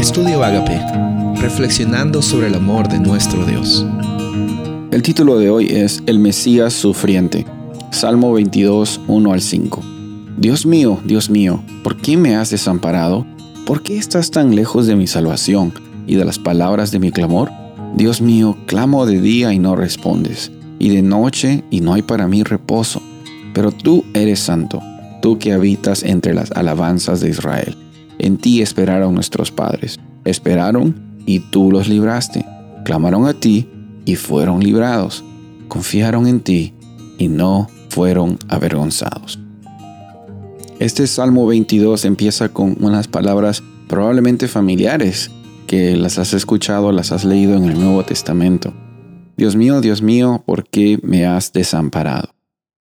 Estudio Agape, reflexionando sobre el amor de nuestro Dios. El título de hoy es El Mesías Sufriente, Salmo 22, 1 al 5. Dios mío, Dios mío, ¿por qué me has desamparado? ¿Por qué estás tan lejos de mi salvación y de las palabras de mi clamor? Dios mío, clamo de día y no respondes, y de noche y no hay para mí reposo. Pero tú eres santo, tú que habitas entre las alabanzas de Israel. En ti esperaron nuestros padres. Esperaron y tú los libraste. Clamaron a ti y fueron librados. Confiaron en ti y no fueron avergonzados. Este Salmo 22 empieza con unas palabras probablemente familiares que las has escuchado, las has leído en el Nuevo Testamento. Dios mío, Dios mío, ¿por qué me has desamparado?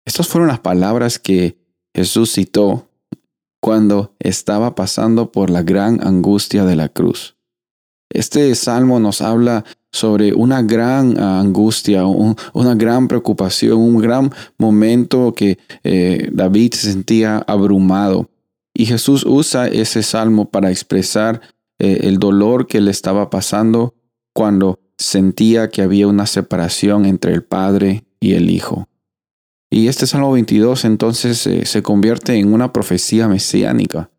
Estas fueron las palabras que Jesús citó cuando estaba pasando por la gran angustia de la cruz. Este salmo nos habla sobre una gran angustia, una gran preocupación, un gran momento que eh, David se sentía abrumado. Y Jesús usa ese salmo para expresar eh, el dolor que le estaba pasando cuando sentía que había una separación entre el Padre y el Hijo. Y este Salmo 22 entonces eh, se convierte en una profecía mesiánica.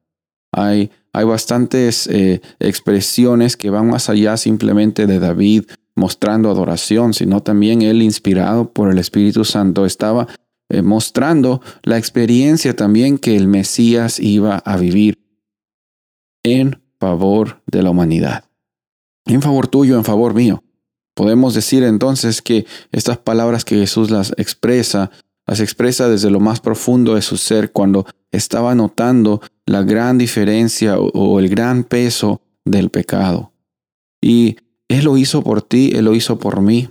Hay hay bastantes eh, expresiones que van más allá simplemente de David mostrando adoración, sino también él inspirado por el Espíritu Santo estaba eh, mostrando la experiencia también que el Mesías iba a vivir en favor de la humanidad, en favor tuyo, en favor mío. Podemos decir entonces que estas palabras que Jesús las expresa, las expresa desde lo más profundo de su ser cuando estaba notando la gran diferencia o, el gran peso del pecado. Y Él lo hizo por ti, Él lo hizo por mí.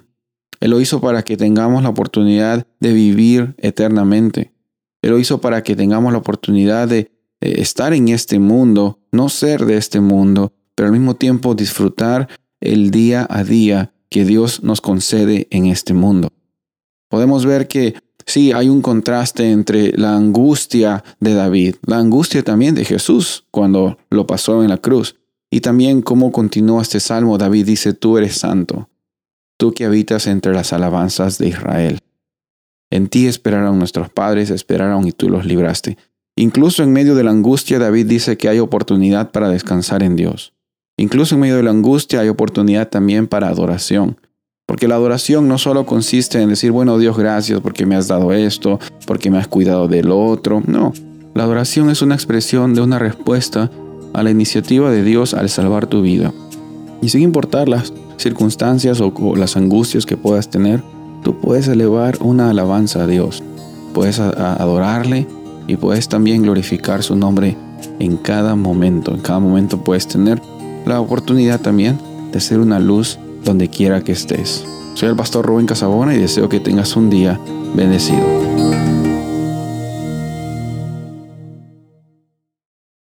Él lo hizo para que tengamos la oportunidad de vivir eternamente. Él lo hizo para que tengamos la oportunidad de estar en este mundo, no ser de este mundo, pero al mismo tiempo disfrutar el día a día que Dios nos concede en este mundo. Podemos ver que Sí, hay un contraste entre la angustia de David, la angustia también de Jesús cuando lo pasó en la cruz, y también cómo continúa este salmo. David dice, tú eres santo, tú que habitas entre las alabanzas de Israel. En ti esperaron nuestros padres, esperaron y tú los libraste. Incluso en medio de la angustia, David dice que hay oportunidad para descansar en Dios. Incluso en medio de la angustia hay oportunidad también para adoración. Porque la adoración no solo consiste en decir, bueno Dios, gracias porque me has dado esto, porque me has cuidado del otro. No, la adoración es una expresión de una respuesta a la iniciativa de Dios al salvar tu vida. Y sin importar las circunstancias o, las angustias que puedas tener, tú puedes elevar una alabanza a Dios. Puedes adorarle y puedes también glorificar su nombre en cada momento. En cada momento puedes tener la oportunidad también de ser una luz donde quiera que estés. Soy el pastor Rubén Casabona y deseo que tengas un día bendecido.